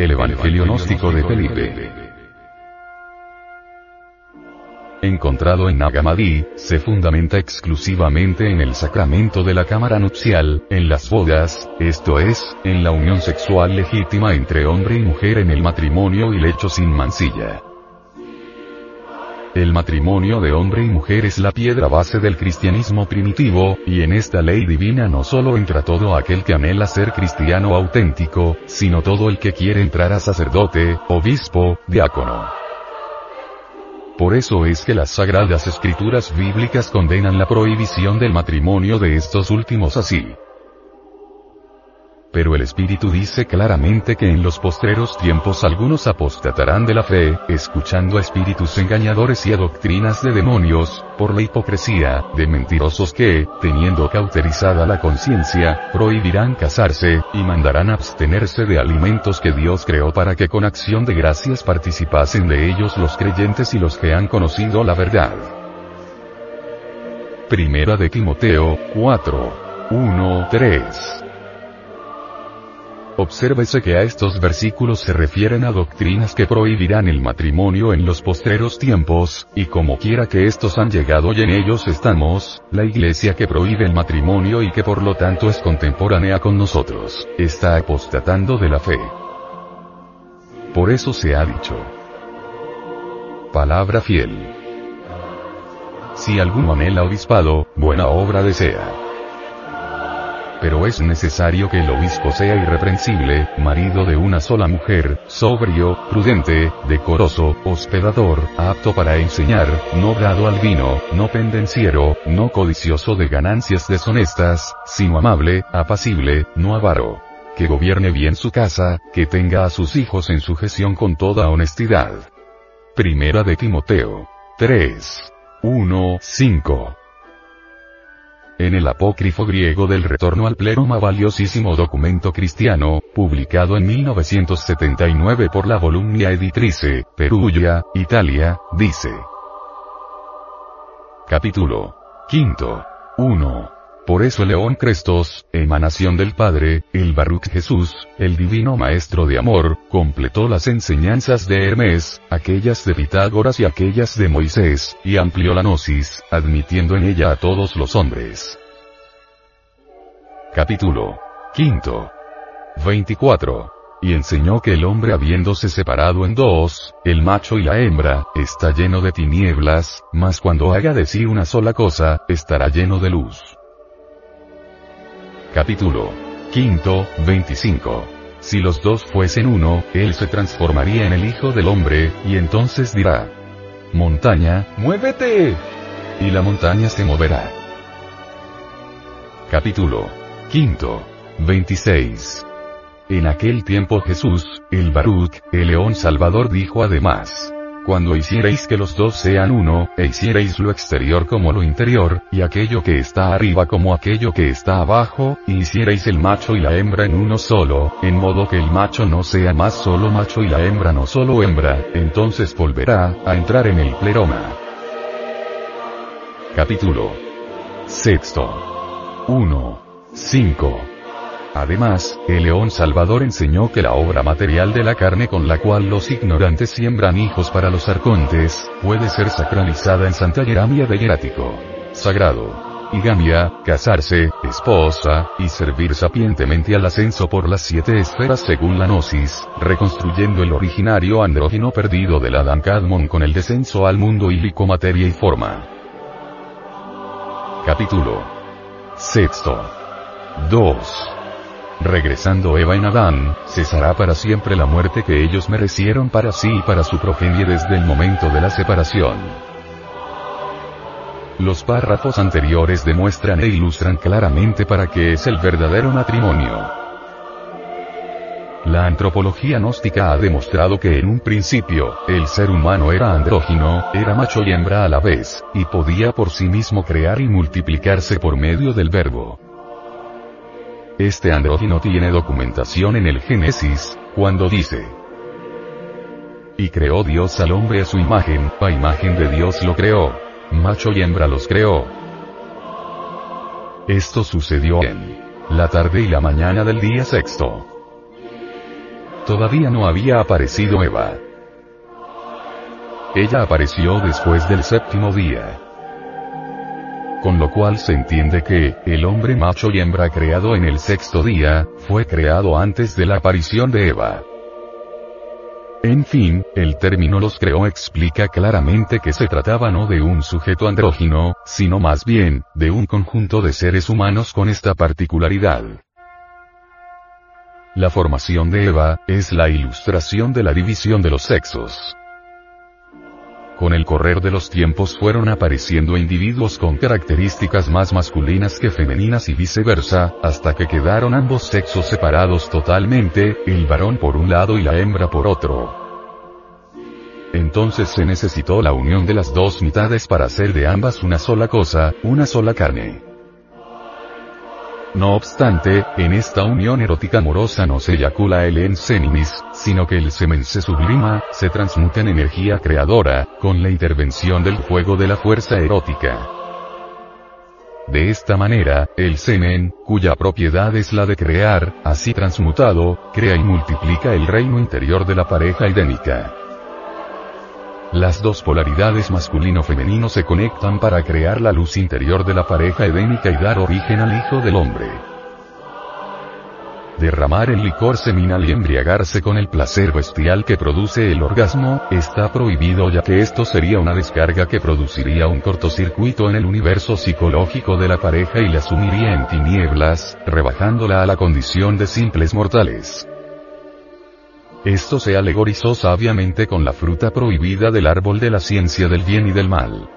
El Evangelio gnóstico de Felipe. Encontrado en Nagamadi, se fundamenta exclusivamente en el sacramento de la cámara nupcial, en las bodas, esto es, en la unión sexual legítima entre hombre y mujer en el matrimonio y lecho sin mancilla. El matrimonio de hombre y mujer es la piedra base del cristianismo primitivo, y en esta ley divina no solo entra todo aquel que anhela ser cristiano auténtico, sino todo el que quiere entrar a sacerdote, obispo, diácono. Por eso es que las sagradas escrituras bíblicas condenan la prohibición del matrimonio de estos últimos así. Pero el Espíritu dice claramente que en los postreros tiempos algunos apostatarán de la fe, escuchando a espíritus engañadores y a doctrinas de demonios, por la hipocresía, de mentirosos que, teniendo cauterizada la conciencia, prohibirán casarse, y mandarán abstenerse de alimentos que Dios creó para que con acción de gracias participasen de ellos los creyentes y los que han conocido la verdad. Primera de Timoteo, 4. 1, 3. Obsérvese que a estos versículos se refieren a doctrinas que prohibirán el matrimonio en los postreros tiempos, y como quiera que estos han llegado y en ellos estamos, la iglesia que prohíbe el matrimonio y que por lo tanto es contemporánea con nosotros, está apostatando de la fe. Por eso se ha dicho. Palabra fiel. Si alguno anhela obispado, buena obra desea pero es necesario que el obispo sea irreprensible, marido de una sola mujer, sobrio, prudente, decoroso, hospedador, apto para enseñar, no dado al vino, no pendenciero, no codicioso de ganancias deshonestas, sino amable, apacible, no avaro. Que gobierne bien su casa, que tenga a sus hijos en sujeción con toda honestidad. Primera de Timoteo. 3. 1, 5 en el apócrifo griego del retorno al pleroma valiosísimo documento cristiano, publicado en 1979 por la Volumnia Editrice, Perugia, Italia, dice. Capítulo. Quinto. 1. Por eso León Crestos, emanación del Padre, el Baruch Jesús, el divino maestro de amor, completó las enseñanzas de Hermes, aquellas de Pitágoras y aquellas de Moisés, y amplió la gnosis, admitiendo en ella a todos los hombres. Capítulo quinto. 24 y enseñó que el hombre habiéndose separado en dos, el macho y la hembra, está lleno de tinieblas, mas cuando haga de sí una sola cosa, estará lleno de luz. Capítulo quinto, 25. Si los dos fuesen uno, él se transformaría en el Hijo del Hombre, y entonces dirá, Montaña, muévete. Y la montaña se moverá. Capítulo quinto. 26. En aquel tiempo Jesús, el Baruch, el león salvador dijo además, cuando hicierais que los dos sean uno, e hicierais lo exterior como lo interior, y aquello que está arriba como aquello que está abajo, y hicierais el macho y la hembra en uno solo, en modo que el macho no sea más solo macho y la hembra no solo hembra, entonces volverá, a entrar en el pleroma. Capítulo sexto. 1. 5. Además, el león Salvador enseñó que la obra material de la carne con la cual los ignorantes siembran hijos para los arcontes, puede ser sacralizada en Santa Yeramia de Hierático. Sagrado. Higamia, casarse, esposa, y servir sapientemente al ascenso por las siete esferas según la gnosis, reconstruyendo el originario andrógeno perdido del Adán Cadmon con el descenso al mundo ílico materia y forma. Capítulo sexto. 2. Regresando Eva en Adán, cesará para siempre la muerte que ellos merecieron para sí y para su progenie desde el momento de la separación. Los párrafos anteriores demuestran e ilustran claramente para qué es el verdadero matrimonio. La antropología gnóstica ha demostrado que en un principio, el ser humano era andrógino, era macho y hembra a la vez, y podía por sí mismo crear y multiplicarse por medio del verbo. Este andrógino tiene documentación en el Génesis, cuando dice, y creó Dios al hombre a su imagen, a imagen de Dios lo creó. Macho y hembra los creó. Esto sucedió en la tarde y la mañana del día sexto. todavía no había aparecido Eva. Ella apareció después del séptimo día. Con lo cual se entiende que, el hombre macho y hembra creado en el sexto día, fue creado antes de la aparición de Eva. En fin, el término los creó explica claramente que se trataba no de un sujeto andrógino, sino más bien, de un conjunto de seres humanos con esta particularidad. La formación de Eva, es la ilustración de la división de los sexos. Con el correr de los tiempos fueron apareciendo individuos con características más masculinas que femeninas y viceversa, hasta que quedaron ambos sexos separados totalmente, el varón por un lado y la hembra por otro. Entonces se necesitó la unión de las dos mitades para hacer de ambas una sola cosa, una sola carne. No obstante, en esta unión erótica amorosa no se eyacula el ensenimis, sino que el semen se sublima, se transmuta en energía creadora, con la intervención del fuego de la fuerza erótica. De esta manera, el semen, cuya propiedad es la de crear, así transmutado, crea y multiplica el reino interior de la pareja idénica. Las dos polaridades masculino-femenino se conectan para crear la luz interior de la pareja edénica y dar origen al hijo del hombre. Derramar el licor seminal y embriagarse con el placer bestial que produce el orgasmo, está prohibido ya que esto sería una descarga que produciría un cortocircuito en el universo psicológico de la pareja y la sumiría en tinieblas, rebajándola a la condición de simples mortales. Esto se alegorizó sabiamente con la fruta prohibida del árbol de la ciencia del bien y del mal.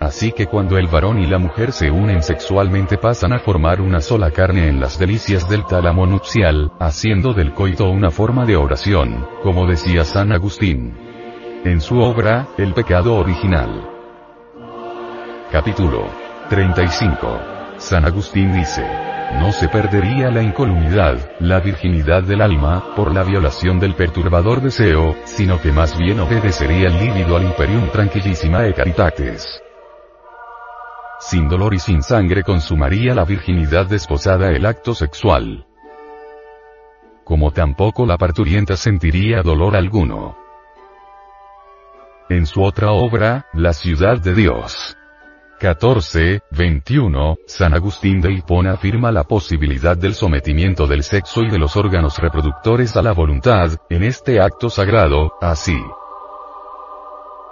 Así que cuando el varón y la mujer se unen sexualmente pasan a formar una sola carne en las delicias del tálamo nupcial, haciendo del coito una forma de oración, como decía San Agustín. En su obra, El pecado original. Capítulo 35. San Agustín dice, no se perdería la incolumidad, la virginidad del alma, por la violación del perturbador deseo, sino que más bien obedecería el líbido al imperium tranquilísima e caritates. Sin dolor y sin sangre consumaría la virginidad desposada el acto sexual. Como tampoco la parturienta sentiría dolor alguno. En su otra obra, La ciudad de Dios 14, 21, San Agustín de Hipona afirma la posibilidad del sometimiento del sexo y de los órganos reproductores a la voluntad, en este acto sagrado, así.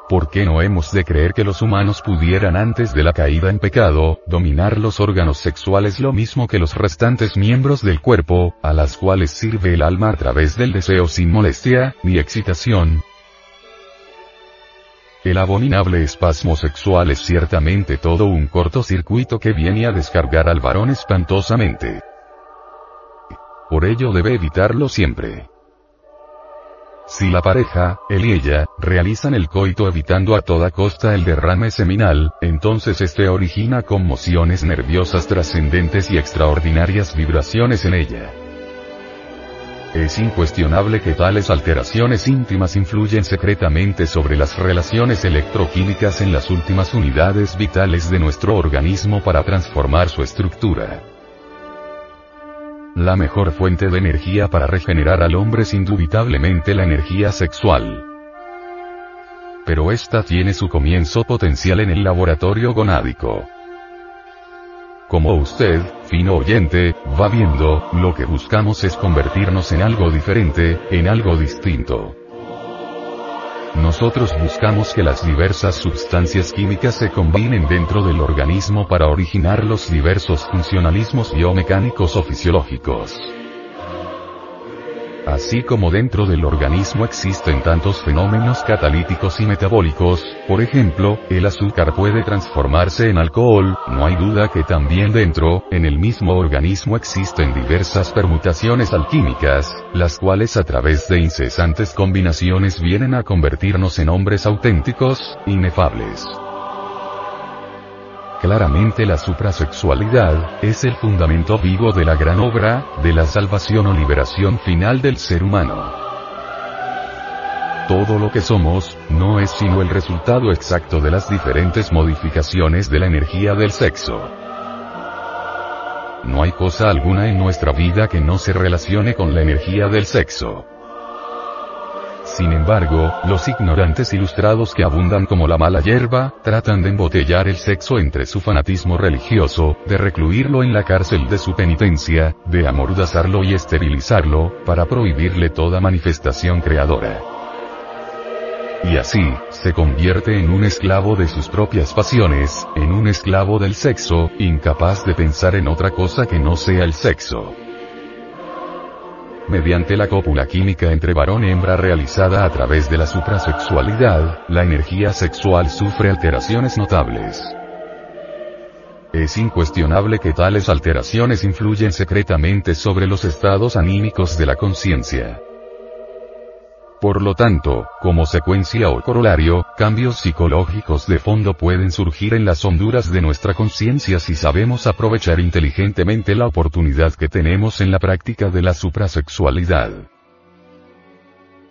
¿Por qué no hemos de creer que los humanos pudieran antes de la caída en pecado, dominar los órganos sexuales lo mismo que los restantes miembros del cuerpo, a las cuales sirve el alma a través del deseo sin molestia, ni excitación, el abominable espasmo sexual es ciertamente todo un cortocircuito que viene a descargar al varón espantosamente. Por ello debe evitarlo siempre. Si la pareja, él y ella, realizan el coito evitando a toda costa el derrame seminal, entonces este origina conmociones nerviosas trascendentes y extraordinarias vibraciones en ella. Es incuestionable que tales alteraciones íntimas influyen secretamente sobre las relaciones electroquímicas en las últimas unidades vitales de nuestro organismo para transformar su estructura. La mejor fuente de energía para regenerar al hombre es indubitablemente la energía sexual. Pero esta tiene su comienzo potencial en el laboratorio gonádico. Como usted, fino oyente, va viendo, lo que buscamos es convertirnos en algo diferente, en algo distinto. Nosotros buscamos que las diversas sustancias químicas se combinen dentro del organismo para originar los diversos funcionalismos biomecánicos o fisiológicos. Así como dentro del organismo existen tantos fenómenos catalíticos y metabólicos, por ejemplo, el azúcar puede transformarse en alcohol, no hay duda que también dentro, en el mismo organismo existen diversas permutaciones alquímicas, las cuales a través de incesantes combinaciones vienen a convertirnos en hombres auténticos, inefables. Claramente la suprasexualidad, es el fundamento vivo de la gran obra, de la salvación o liberación final del ser humano. Todo lo que somos, no es sino el resultado exacto de las diferentes modificaciones de la energía del sexo. no hay cosa alguna en nuestra vida que no se relacione con la energía del sexo. Sin embargo, los ignorantes ilustrados que abundan como la mala hierba, tratan de embotellar el sexo entre su fanatismo religioso, de recluirlo en la cárcel de su penitencia, de amordazarlo y esterilizarlo, para prohibirle toda manifestación creadora. Y así, se convierte en un esclavo de sus propias pasiones, en un esclavo del sexo, incapaz de pensar en otra cosa que no sea el sexo. Mediante la cópula química entre varón y hembra realizada a través de la suprasexualidad, la energía sexual sufre alteraciones notables. Es incuestionable que tales alteraciones influyen secretamente sobre los estados anímicos de la conciencia. Por lo tanto, como secuencia o corolario, cambios psicológicos de fondo pueden surgir en las honduras de nuestra conciencia si sabemos aprovechar inteligentemente la oportunidad que tenemos en la práctica de la suprasexualidad.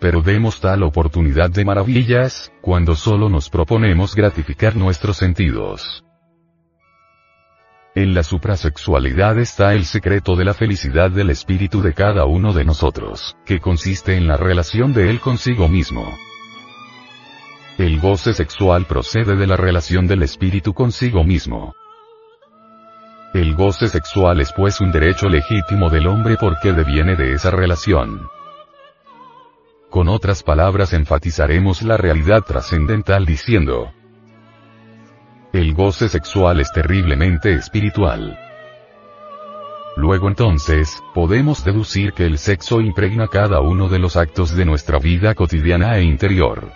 Pero demos tal oportunidad de maravillas, cuando solo nos proponemos gratificar nuestros sentidos. En la suprasexualidad está el secreto de la felicidad del espíritu de cada uno de nosotros, que consiste en la relación de él consigo mismo. El goce sexual procede de la relación del espíritu consigo mismo. El goce sexual es pues un derecho legítimo del hombre porque deviene de esa relación. Con otras palabras enfatizaremos la realidad trascendental diciendo, el goce sexual es terriblemente espiritual. Luego entonces, podemos deducir que el sexo impregna cada uno de los actos de nuestra vida cotidiana e interior.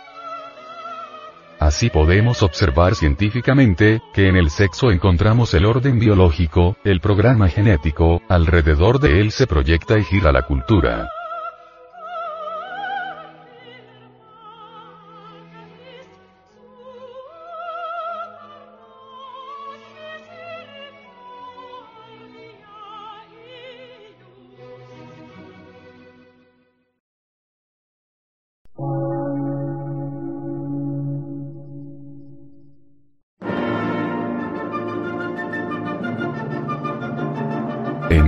Así podemos observar científicamente, que en el sexo encontramos el orden biológico, el programa genético, alrededor de él se proyecta y gira la cultura.